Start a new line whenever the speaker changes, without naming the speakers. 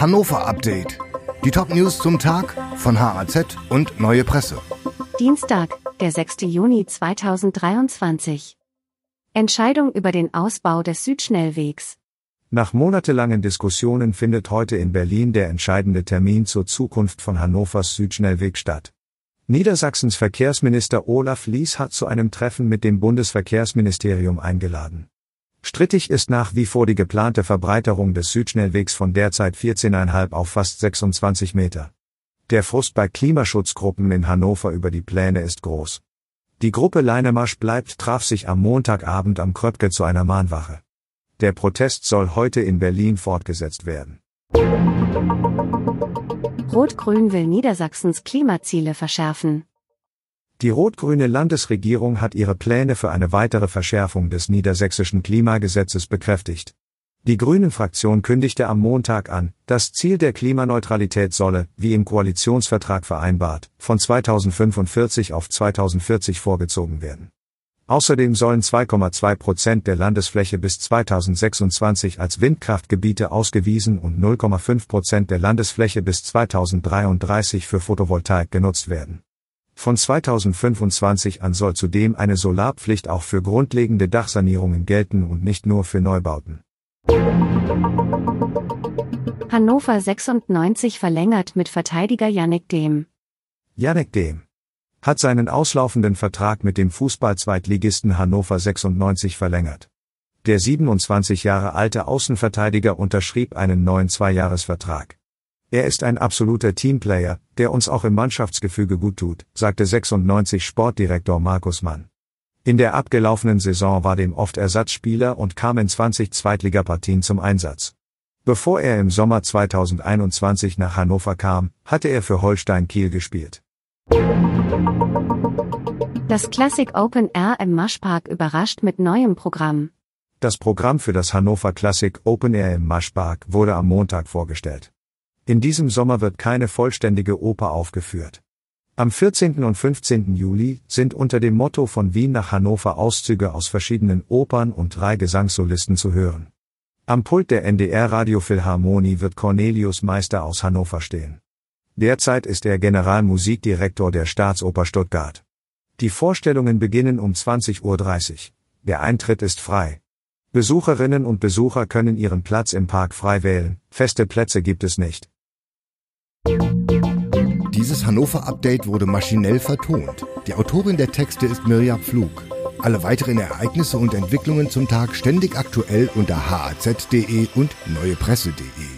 Hannover Update. Die Top-News zum Tag von HAZ und Neue Presse.
Dienstag, der 6. Juni 2023. Entscheidung über den Ausbau des Südschnellwegs.
Nach monatelangen Diskussionen findet heute in Berlin der entscheidende Termin zur Zukunft von Hannovers Südschnellweg statt. Niedersachsens Verkehrsminister Olaf Lies hat zu einem Treffen mit dem Bundesverkehrsministerium eingeladen. Strittig ist nach wie vor die geplante Verbreiterung des Südschnellwegs von derzeit 14,5 auf fast 26 Meter. Der Frust bei Klimaschutzgruppen in Hannover über die Pläne ist groß. Die Gruppe Leinemarsch bleibt traf sich am Montagabend am Kröpke zu einer Mahnwache. Der Protest soll heute in Berlin fortgesetzt werden.
Rot-Grün will Niedersachsens Klimaziele verschärfen.
Die rot-grüne Landesregierung hat ihre Pläne für eine weitere Verschärfung des niedersächsischen Klimagesetzes bekräftigt. Die Grünen-Fraktion kündigte am Montag an, das Ziel der Klimaneutralität solle, wie im Koalitionsvertrag vereinbart, von 2045 auf 2040 vorgezogen werden. Außerdem sollen 2,2 Prozent der Landesfläche bis 2026 als Windkraftgebiete ausgewiesen und 0,5 Prozent der Landesfläche bis 2033 für Photovoltaik genutzt werden. Von 2025 an soll zudem eine Solarpflicht auch für grundlegende Dachsanierungen gelten und nicht nur für Neubauten.
Hannover 96 verlängert mit Verteidiger Yannick Dehm.
Yannick Dehm hat seinen auslaufenden Vertrag mit dem Fußball-Zweitligisten Hannover 96 verlängert. Der 27 Jahre alte Außenverteidiger unterschrieb einen neuen Zweijahresvertrag. Er ist ein absoluter Teamplayer, der uns auch im Mannschaftsgefüge gut tut, sagte 96 Sportdirektor Markus Mann. In der abgelaufenen Saison war dem oft Ersatzspieler und kam in 20 Zweitligapartien zum Einsatz. Bevor er im Sommer 2021 nach Hannover kam, hatte er für Holstein Kiel gespielt.
Das Classic Open Air im Maschpark überrascht mit neuem Programm.
Das Programm für das Hannover Classic Open Air im Maschpark wurde am Montag vorgestellt. In diesem Sommer wird keine vollständige Oper aufgeführt. Am 14. und 15. Juli sind unter dem Motto von Wien nach Hannover Auszüge aus verschiedenen Opern und drei Gesangssolisten zu hören. Am Pult der NDR Radiophilharmonie wird Cornelius Meister aus Hannover stehen. Derzeit ist er Generalmusikdirektor der Staatsoper Stuttgart. Die Vorstellungen beginnen um 20.30 Uhr. Der Eintritt ist frei. Besucherinnen und Besucher können ihren Platz im Park frei wählen, feste Plätze gibt es nicht.
Dieses Hannover-Update wurde maschinell vertont. Die Autorin der Texte ist Mirja Pflug. Alle weiteren Ereignisse und Entwicklungen zum Tag ständig aktuell unter haz.de und neuepresse.de.